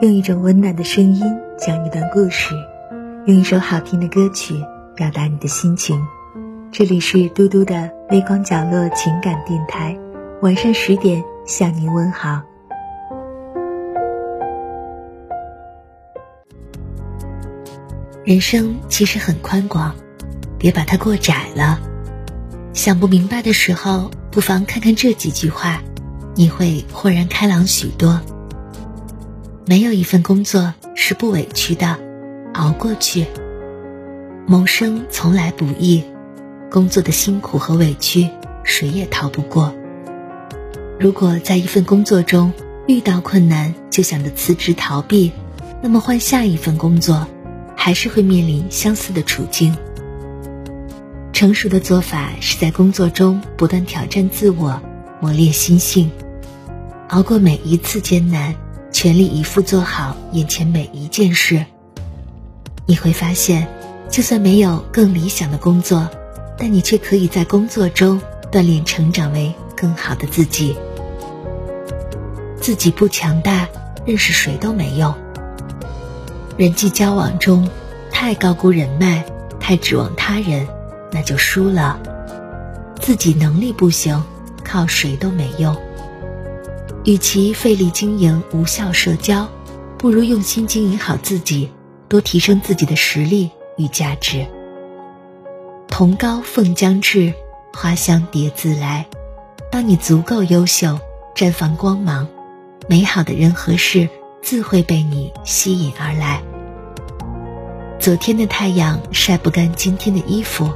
用一种温暖的声音讲一段故事，用一首好听的歌曲表达你的心情。这里是嘟嘟的微光角落情感电台，晚上十点向您问好。人生其实很宽广，别把它过窄了。想不明白的时候，不妨看看这几句话，你会豁然开朗许多。没有一份工作是不委屈的，熬过去。谋生从来不易，工作的辛苦和委屈，谁也逃不过。如果在一份工作中遇到困难就想着辞职逃避，那么换下一份工作。还是会面临相似的处境。成熟的做法是在工作中不断挑战自我，磨练心性，熬过每一次艰难，全力以赴做好眼前每一件事。你会发现，就算没有更理想的工作，但你却可以在工作中锻炼成长为更好的自己。自己不强大，认识谁都没用。人际交往中，太高估人脉，太指望他人，那就输了。自己能力不行，靠谁都没用。与其费力经营无效社交，不如用心经营好自己，多提升自己的实力与价值。同高凤将至，花香蝶自来。当你足够优秀，绽放光芒，美好的人和事。自会被你吸引而来。昨天的太阳晒不干今天的衣服，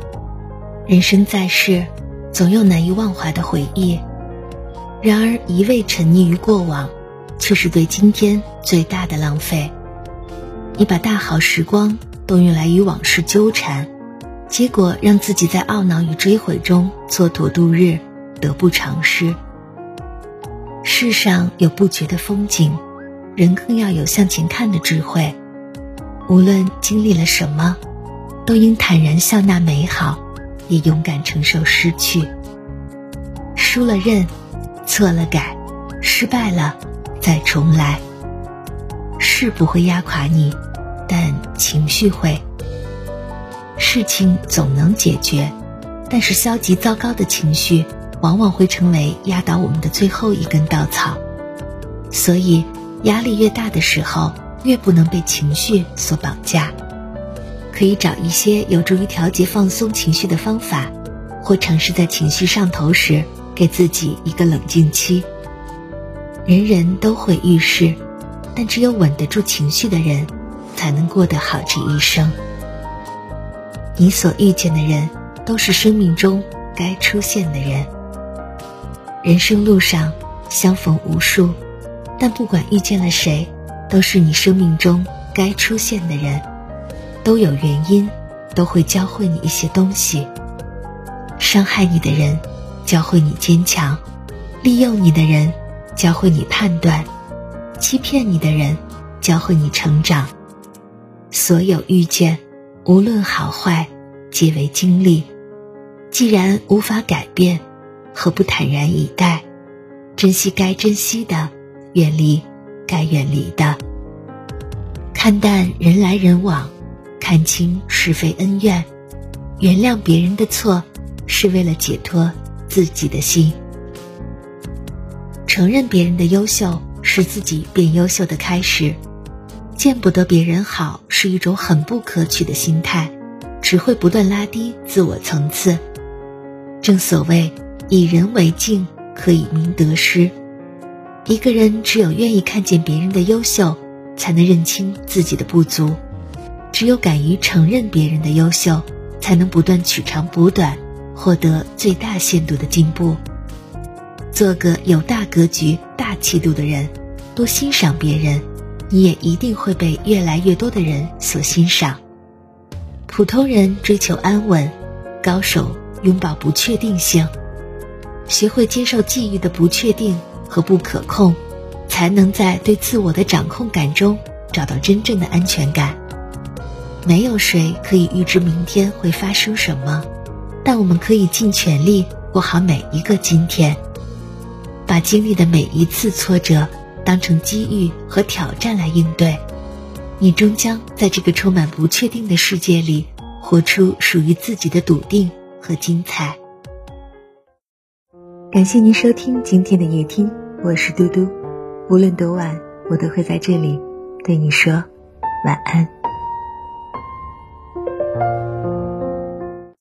人生在世，总有难以忘怀的回忆。然而，一味沉溺于过往，却是对今天最大的浪费。你把大好时光都用来与往事纠缠，结果让自己在懊恼与追悔中蹉跎度日，得不偿失。世上有不绝的风景。人更要有向前看的智慧，无论经历了什么，都应坦然笑纳美好，也勇敢承受失去。输了认，错了改，失败了再重来。事不会压垮你，但情绪会。事情总能解决，但是消极糟糕的情绪往往会成为压倒我们的最后一根稻草，所以。压力越大的时候，越不能被情绪所绑架。可以找一些有助于调节、放松情绪的方法，或尝试在情绪上头时，给自己一个冷静期。人人都会遇事，但只有稳得住情绪的人，才能过得好这一生。你所遇见的人，都是生命中该出现的人。人生路上，相逢无数。但不管遇见了谁，都是你生命中该出现的人，都有原因，都会教会你一些东西。伤害你的人，教会你坚强；利用你的人，教会你判断；欺骗你的人，教会你成长。所有遇见，无论好坏，皆为经历。既然无法改变，何不坦然以待，珍惜该珍惜的？远离该远离的，看淡人来人往，看清是非恩怨，原谅别人的错，是为了解脱自己的心。承认别人的优秀，是自己变优秀的开始。见不得别人好，是一种很不可取的心态，只会不断拉低自我层次。正所谓，以人为镜，可以明得失。一个人只有愿意看见别人的优秀，才能认清自己的不足；只有敢于承认别人的优秀，才能不断取长补短，获得最大限度的进步。做个有大格局、大气度的人，多欣赏别人，你也一定会被越来越多的人所欣赏。普通人追求安稳，高手拥抱不确定性，学会接受际遇的不确定。和不可控，才能在对自我的掌控感中找到真正的安全感。没有谁可以预知明天会发生什么，但我们可以尽全力过好每一个今天。把经历的每一次挫折当成机遇和挑战来应对，你终将在这个充满不确定的世界里，活出属于自己的笃定和精彩。感谢您收听今天的夜听，我是嘟嘟。无论多晚，我都会在这里对你说晚安。